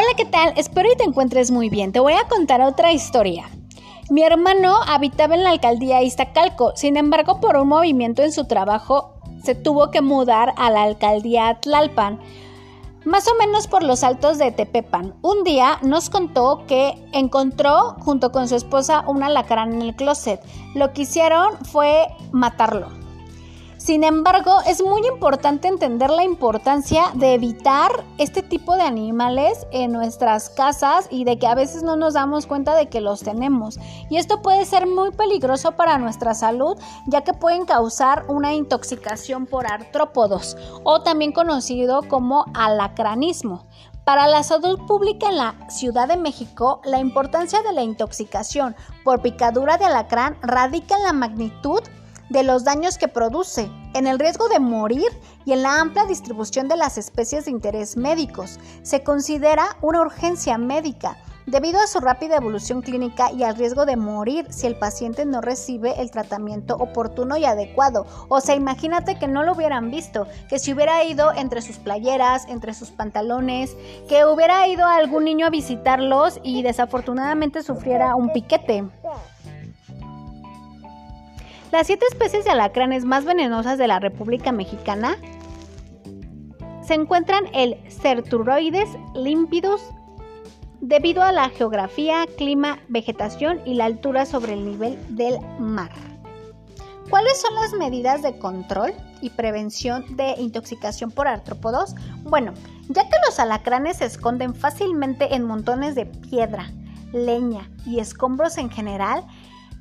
Hola, ¿qué tal? Espero y te encuentres muy bien. Te voy a contar otra historia. Mi hermano habitaba en la alcaldía Iztacalco, sin embargo, por un movimiento en su trabajo, se tuvo que mudar a la alcaldía Tlalpan, más o menos por los altos de Tepepan. Un día nos contó que encontró junto con su esposa un alacrán en el closet. Lo que hicieron fue matarlo. Sin embargo, es muy importante entender la importancia de evitar este tipo de animales en nuestras casas y de que a veces no nos damos cuenta de que los tenemos. Y esto puede ser muy peligroso para nuestra salud, ya que pueden causar una intoxicación por artrópodos o también conocido como alacranismo. Para la salud pública en la Ciudad de México, la importancia de la intoxicación por picadura de alacrán radica en la magnitud de los daños que produce, en el riesgo de morir y en la amplia distribución de las especies de interés médicos. Se considera una urgencia médica debido a su rápida evolución clínica y al riesgo de morir si el paciente no recibe el tratamiento oportuno y adecuado. O sea, imagínate que no lo hubieran visto, que si hubiera ido entre sus playeras, entre sus pantalones, que hubiera ido algún niño a visitarlos y desafortunadamente sufriera un piquete. Las siete especies de alacranes más venenosas de la República Mexicana se encuentran el Certuroides limpidus debido a la geografía, clima, vegetación y la altura sobre el nivel del mar. ¿Cuáles son las medidas de control y prevención de intoxicación por artrópodos? Bueno, ya que los alacranes se esconden fácilmente en montones de piedra, leña y escombros en general,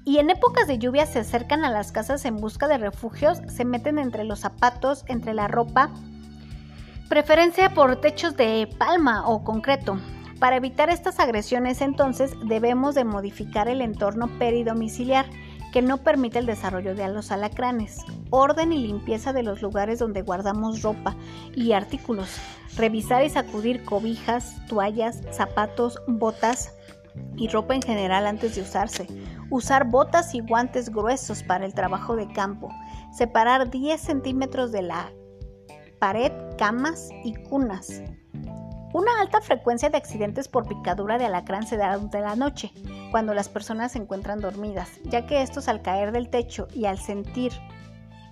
y en épocas de lluvia se acercan a las casas en busca de refugios, se meten entre los zapatos, entre la ropa, preferencia por techos de palma o concreto. Para evitar estas agresiones entonces debemos de modificar el entorno peridomiciliar que no permite el desarrollo de los alacranes, orden y limpieza de los lugares donde guardamos ropa y artículos, revisar y sacudir cobijas, toallas, zapatos, botas, y ropa en general antes de usarse, usar botas y guantes gruesos para el trabajo de campo, separar 10 centímetros de la pared, camas y cunas. Una alta frecuencia de accidentes por picadura de alacrán se da durante la noche, cuando las personas se encuentran dormidas, ya que estos al caer del techo y al sentir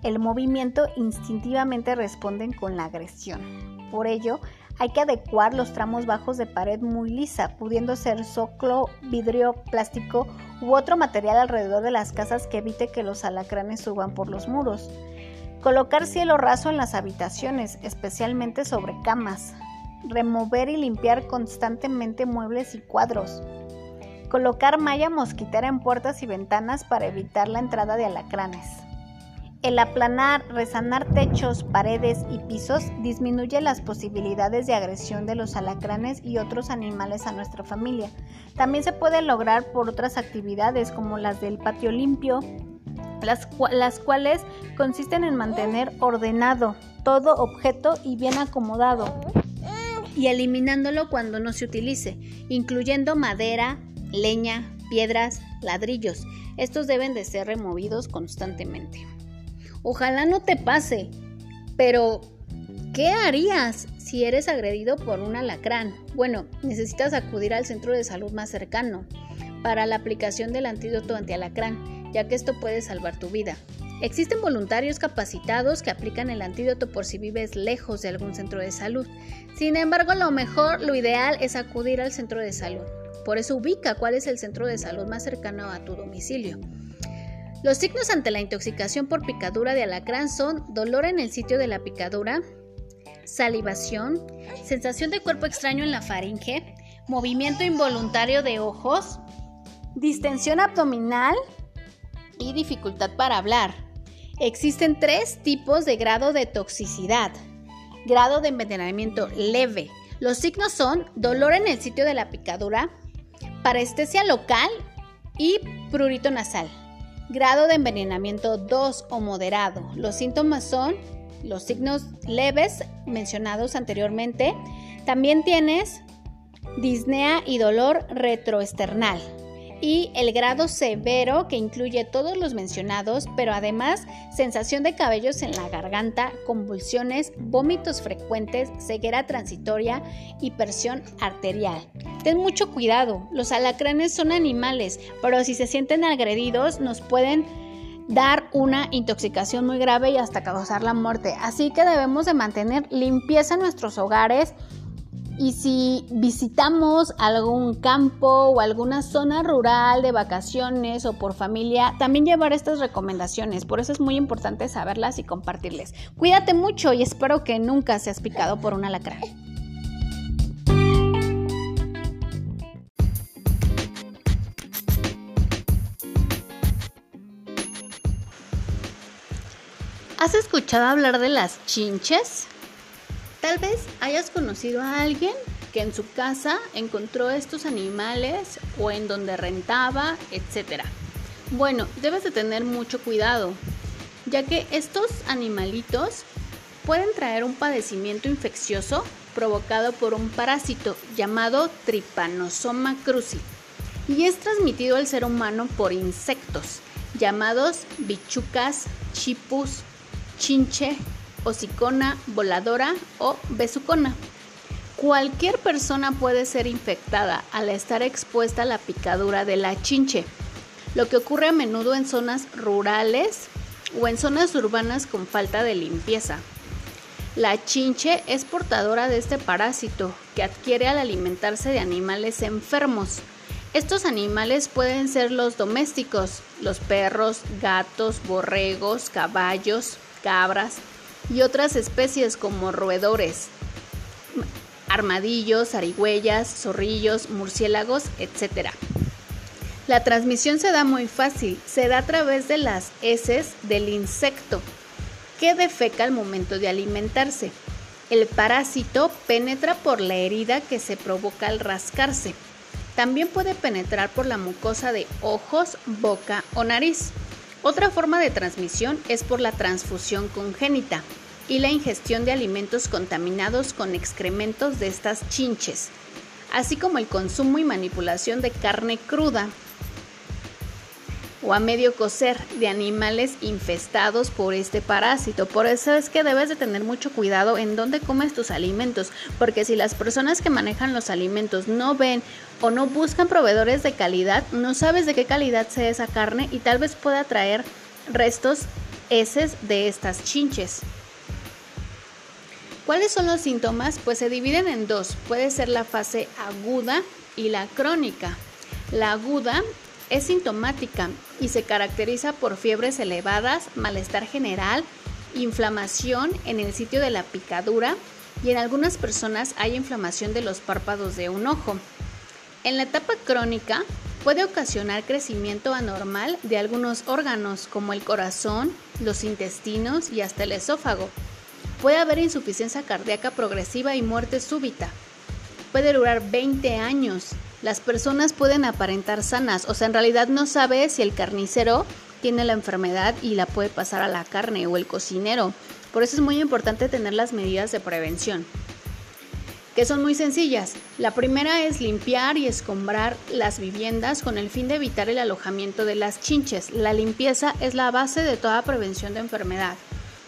el movimiento instintivamente responden con la agresión. Por ello, hay que adecuar los tramos bajos de pared muy lisa, pudiendo ser zoclo, vidrio, plástico u otro material alrededor de las casas que evite que los alacranes suban por los muros. Colocar cielo raso en las habitaciones, especialmente sobre camas. Remover y limpiar constantemente muebles y cuadros. Colocar malla mosquitera en puertas y ventanas para evitar la entrada de alacranes. El aplanar, resanar techos, paredes y pisos disminuye las posibilidades de agresión de los alacranes y otros animales a nuestra familia. También se puede lograr por otras actividades como las del patio limpio, las, las cuales consisten en mantener ordenado todo objeto y bien acomodado y eliminándolo cuando no se utilice, incluyendo madera, leña, piedras, ladrillos. Estos deben de ser removidos constantemente. Ojalá no te pase, pero ¿qué harías si eres agredido por un alacrán? Bueno, necesitas acudir al centro de salud más cercano para la aplicación del antídoto antialacrán, ya que esto puede salvar tu vida. Existen voluntarios capacitados que aplican el antídoto por si vives lejos de algún centro de salud. Sin embargo, lo mejor, lo ideal es acudir al centro de salud. Por eso ubica cuál es el centro de salud más cercano a tu domicilio. Los signos ante la intoxicación por picadura de alacrán son dolor en el sitio de la picadura, salivación, sensación de cuerpo extraño en la faringe, movimiento involuntario de ojos, distensión abdominal y dificultad para hablar. Existen tres tipos de grado de toxicidad. Grado de envenenamiento leve. Los signos son dolor en el sitio de la picadura, parestesia local y prurito nasal. Grado de envenenamiento 2 o moderado. Los síntomas son los signos leves mencionados anteriormente. También tienes disnea y dolor retroesternal. Y el grado severo que incluye todos los mencionados, pero además sensación de cabellos en la garganta, convulsiones, vómitos frecuentes, ceguera transitoria y presión arterial. Ten mucho cuidado, los alacranes son animales, pero si se sienten agredidos nos pueden dar una intoxicación muy grave y hasta causar la muerte. Así que debemos de mantener limpieza en nuestros hogares y si visitamos algún campo o alguna zona rural de vacaciones o por familia, también llevar estas recomendaciones. Por eso es muy importante saberlas y compartirles. Cuídate mucho y espero que nunca seas picado por un alacrán. ¿Has escuchado hablar de las chinches? Tal vez hayas conocido a alguien que en su casa encontró estos animales o en donde rentaba, etc. Bueno, debes de tener mucho cuidado, ya que estos animalitos pueden traer un padecimiento infeccioso provocado por un parásito llamado Trypanosoma cruzi y es transmitido al ser humano por insectos llamados bichucas, chipus, chinche hocicona voladora o besucona. Cualquier persona puede ser infectada al estar expuesta a la picadura de la chinche, lo que ocurre a menudo en zonas rurales o en zonas urbanas con falta de limpieza. La chinche es portadora de este parásito que adquiere al alimentarse de animales enfermos. Estos animales pueden ser los domésticos, los perros, gatos, borregos, caballos, cabras, y otras especies como roedores, armadillos, zarigüeyas, zorrillos, murciélagos, etc. La transmisión se da muy fácil, se da a través de las heces del insecto que defeca al momento de alimentarse. El parásito penetra por la herida que se provoca al rascarse. También puede penetrar por la mucosa de ojos, boca o nariz. Otra forma de transmisión es por la transfusión congénita y la ingestión de alimentos contaminados con excrementos de estas chinches, así como el consumo y manipulación de carne cruda o a medio cocer de animales infestados por este parásito. Por eso es que debes de tener mucho cuidado en dónde comes tus alimentos, porque si las personas que manejan los alimentos no ven o no buscan proveedores de calidad, no sabes de qué calidad sea esa carne y tal vez pueda traer restos heces de estas chinches. ¿Cuáles son los síntomas? Pues se dividen en dos. Puede ser la fase aguda y la crónica. La aguda es sintomática y se caracteriza por fiebres elevadas, malestar general, inflamación en el sitio de la picadura y en algunas personas hay inflamación de los párpados de un ojo. En la etapa crónica puede ocasionar crecimiento anormal de algunos órganos como el corazón, los intestinos y hasta el esófago. Puede haber insuficiencia cardíaca progresiva y muerte súbita. Puede durar 20 años las personas pueden aparentar sanas, o sea, en realidad no sabe si el carnicero tiene la enfermedad y la puede pasar a la carne o el cocinero. Por eso es muy importante tener las medidas de prevención, que son muy sencillas. La primera es limpiar y escombrar las viviendas con el fin de evitar el alojamiento de las chinches. La limpieza es la base de toda prevención de enfermedad.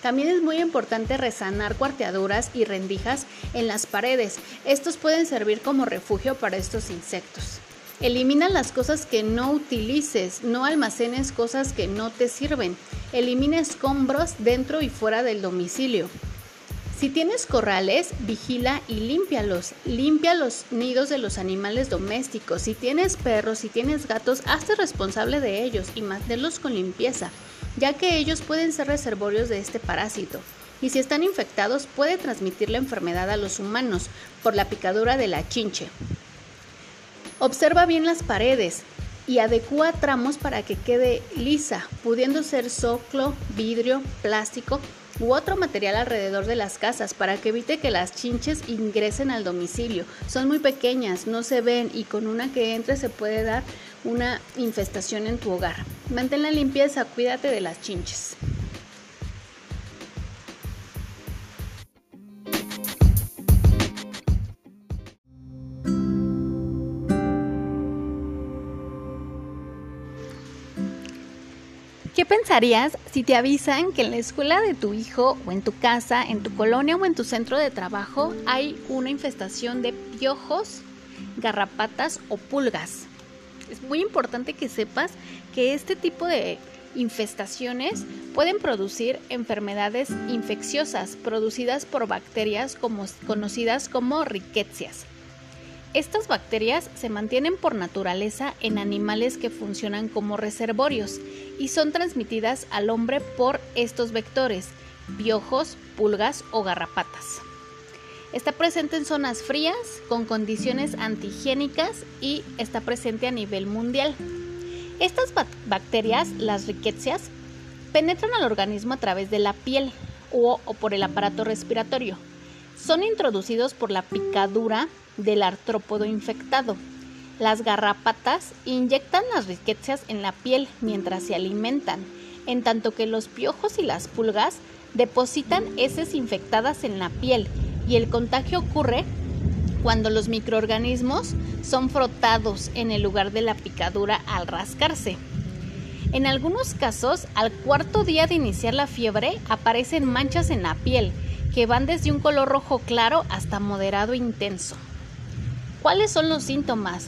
También es muy importante resanar cuarteaduras y rendijas en las paredes. Estos pueden servir como refugio para estos insectos. Elimina las cosas que no utilices, no almacenes cosas que no te sirven. Elimina escombros dentro y fuera del domicilio. Si tienes corrales, vigila y límpialos. Limpia los nidos de los animales domésticos. Si tienes perros, si tienes gatos, hazte responsable de ellos y manténlos con limpieza ya que ellos pueden ser reservorios de este parásito, y si están infectados puede transmitir la enfermedad a los humanos por la picadura de la chinche. Observa bien las paredes y adecúa tramos para que quede lisa, pudiendo ser soclo, vidrio, plástico u otro material alrededor de las casas para que evite que las chinches ingresen al domicilio. Son muy pequeñas, no se ven y con una que entre se puede dar una infestación en tu hogar. Mantén la limpieza, cuídate de las chinches. ¿Qué pensarías si te avisan que en la escuela de tu hijo o en tu casa, en tu colonia o en tu centro de trabajo hay una infestación de piojos, garrapatas o pulgas? Es muy importante que sepas que este tipo de infestaciones pueden producir enfermedades infecciosas producidas por bacterias conocidas como riquecias. Estas bacterias se mantienen por naturaleza en animales que funcionan como reservorios y son transmitidas al hombre por estos vectores, piojos, pulgas o garrapatas. Está presente en zonas frías, con condiciones antigénicas y está presente a nivel mundial. Estas bacterias, las riquecias, penetran al organismo a través de la piel o, por el aparato respiratorio. Son introducidos por la picadura del artrópodo infectado. Las garrapatas inyectan las riquecias en la piel mientras se alimentan, en tanto que los piojos y las pulgas depositan heces infectadas en la piel y el contagio ocurre cuando los microorganismos son frotados en el lugar de la picadura al rascarse. En algunos casos, al cuarto día de iniciar la fiebre, aparecen manchas en la piel que van desde un color rojo claro hasta moderado intenso. ¿Cuáles son los síntomas?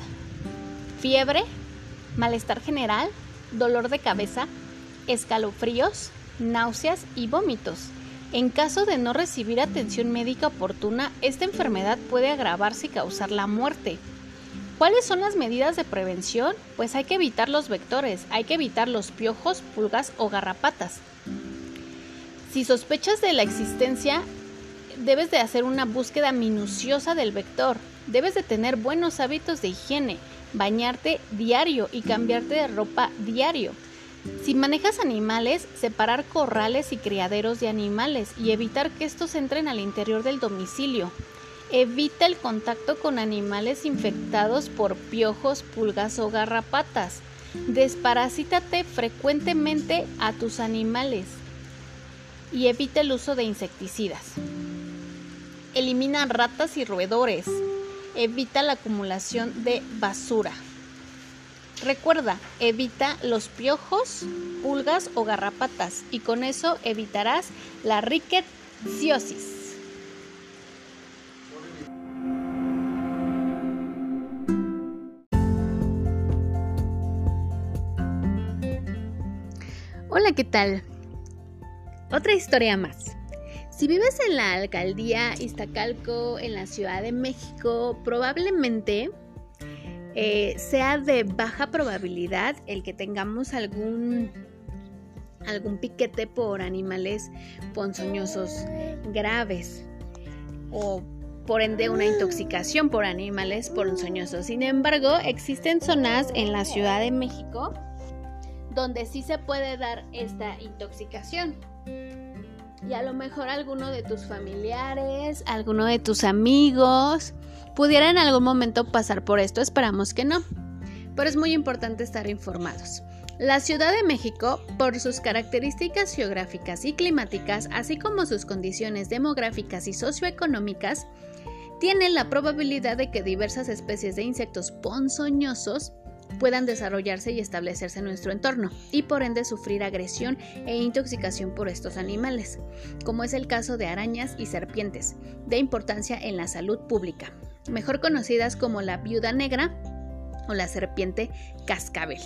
Fiebre, malestar general, dolor de cabeza, escalofríos, náuseas y vómitos. En caso de no recibir atención médica oportuna, esta enfermedad puede agravarse y causar la muerte. ¿Cuáles son las medidas de prevención? Pues hay que evitar los vectores, hay que evitar los piojos, pulgas o garrapatas. Si sospechas de la existencia, debes de hacer una búsqueda minuciosa del vector. Debes de tener buenos hábitos de higiene, bañarte diario y cambiarte de ropa diario. Si manejas animales, separar corrales y criaderos de animales y evitar que estos entren al interior del domicilio. Evita el contacto con animales infectados por piojos, pulgas o garrapatas. Desparasítate frecuentemente a tus animales y evita el uso de insecticidas. Elimina ratas y roedores. Evita la acumulación de basura. Recuerda, evita los piojos, pulgas o garrapatas y con eso evitarás la riqueciosis. Hola, ¿qué tal? Otra historia más. Si vives en la alcaldía Iztacalco, en la Ciudad de México, probablemente eh, sea de baja probabilidad el que tengamos algún algún piquete por animales ponzoñosos graves o por ende una intoxicación por animales ponzoñosos. Sin embargo, existen zonas en la Ciudad de México donde sí se puede dar esta intoxicación. Y a lo mejor alguno de tus familiares, alguno de tus amigos, pudiera en algún momento pasar por esto, esperamos que no. Pero es muy importante estar informados. La Ciudad de México, por sus características geográficas y climáticas, así como sus condiciones demográficas y socioeconómicas, tiene la probabilidad de que diversas especies de insectos ponzoñosos puedan desarrollarse y establecerse en nuestro entorno y por ende sufrir agresión e intoxicación por estos animales, como es el caso de arañas y serpientes, de importancia en la salud pública mejor conocidas como la viuda negra o la serpiente cascabel.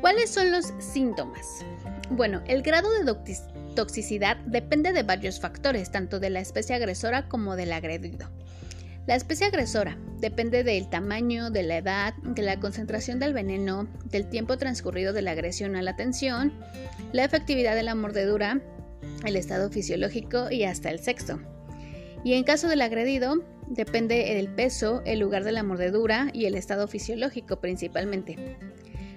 ¿Cuáles son los síntomas? Bueno, el grado de toxicidad depende de varios factores, tanto de la especie agresora como del agredido. La especie agresora depende del tamaño, de la edad, de la concentración del veneno, del tiempo transcurrido de la agresión a la atención, la efectividad de la mordedura, el estado fisiológico y hasta el sexo. Y en caso del agredido, depende del peso, el lugar de la mordedura y el estado fisiológico principalmente.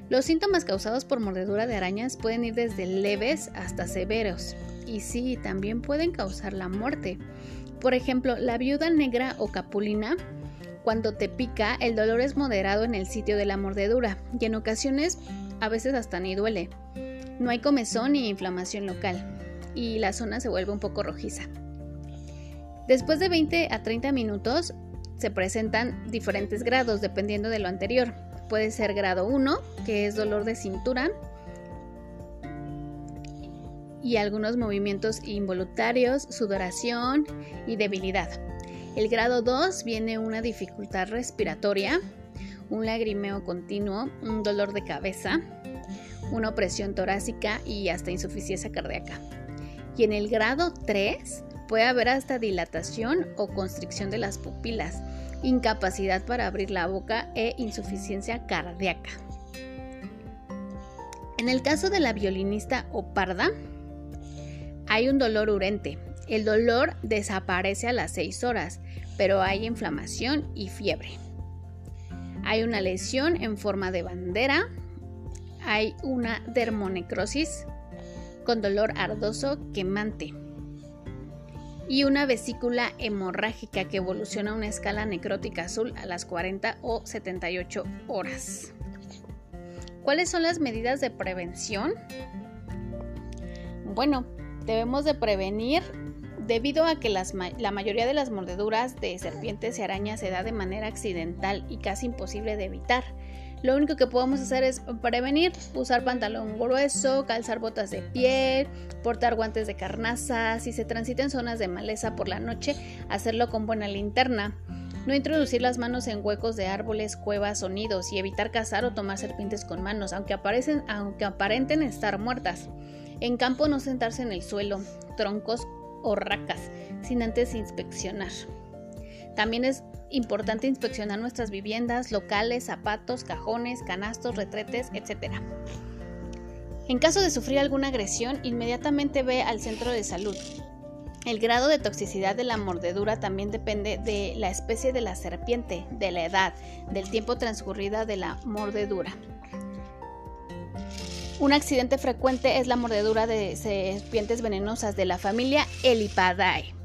Los síntomas causados por mordedura de arañas pueden ir desde leves hasta severos y sí, también pueden causar la muerte. Por ejemplo, la viuda negra o capulina, cuando te pica, el dolor es moderado en el sitio de la mordedura y en ocasiones a veces hasta ni duele. No hay comezón ni inflamación local y la zona se vuelve un poco rojiza. Después de 20 a 30 minutos se presentan diferentes grados dependiendo de lo anterior. puede ser grado 1, que es dolor de cintura y algunos movimientos involuntarios, sudoración y debilidad. El grado 2 viene una dificultad respiratoria, un lagrimeo continuo, un dolor de cabeza, una opresión torácica y hasta insuficiencia cardíaca. Y en el grado 3 puede haber hasta dilatación o constricción de las pupilas, incapacidad para abrir la boca e insuficiencia cardíaca. En el caso de la violinista o parda, hay un dolor urente. El dolor desaparece a las 6 horas, pero hay inflamación y fiebre. Hay una lesión en forma de bandera. Hay una dermonecrosis con dolor ardoso quemante. Y una vesícula hemorrágica que evoluciona a una escala necrótica azul a las 40 o 78 horas. ¿Cuáles son las medidas de prevención? Bueno, debemos de prevenir debido a que la mayoría de las mordeduras de serpientes y arañas se da de manera accidental y casi imposible de evitar. Lo único que podemos hacer es prevenir, usar pantalón grueso, calzar botas de piel, portar guantes de carnaza, si se transita en zonas de maleza por la noche, hacerlo con buena linterna. No introducir las manos en huecos de árboles, cuevas o nidos y evitar cazar o tomar serpientes con manos, aunque, aunque aparenten estar muertas. En campo no sentarse en el suelo, troncos o racas, sin antes inspeccionar. También es importante inspeccionar nuestras viviendas, locales, zapatos, cajones, canastos, retretes, etc. En caso de sufrir alguna agresión, inmediatamente ve al centro de salud. El grado de toxicidad de la mordedura también depende de la especie de la serpiente, de la edad, del tiempo transcurrido de la mordedura. Un accidente frecuente es la mordedura de serpientes venenosas de la familia Elipadae,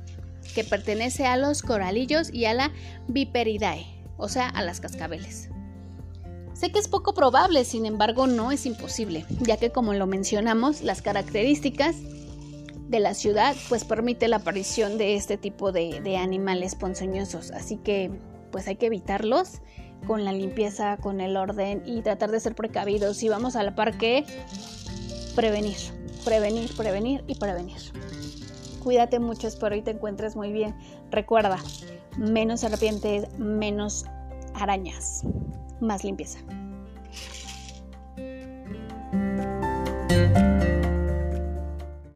que pertenece a los coralillos y a la Viperidae, o sea, a las cascabeles. Sé que es poco probable, sin embargo no es imposible, ya que como lo mencionamos, las características de la ciudad pues permite la aparición de este tipo de, animales ponzoñosos, así que pues hay que evitarlos con la limpieza, con el orden y tratar de ser precavidos. Si vamos al parque, prevenir, prevenir, prevenir y prevenir. Cuídate mucho, espero y te encuentres muy bien. Recuerda, menos serpientes, menos arañas, más limpieza.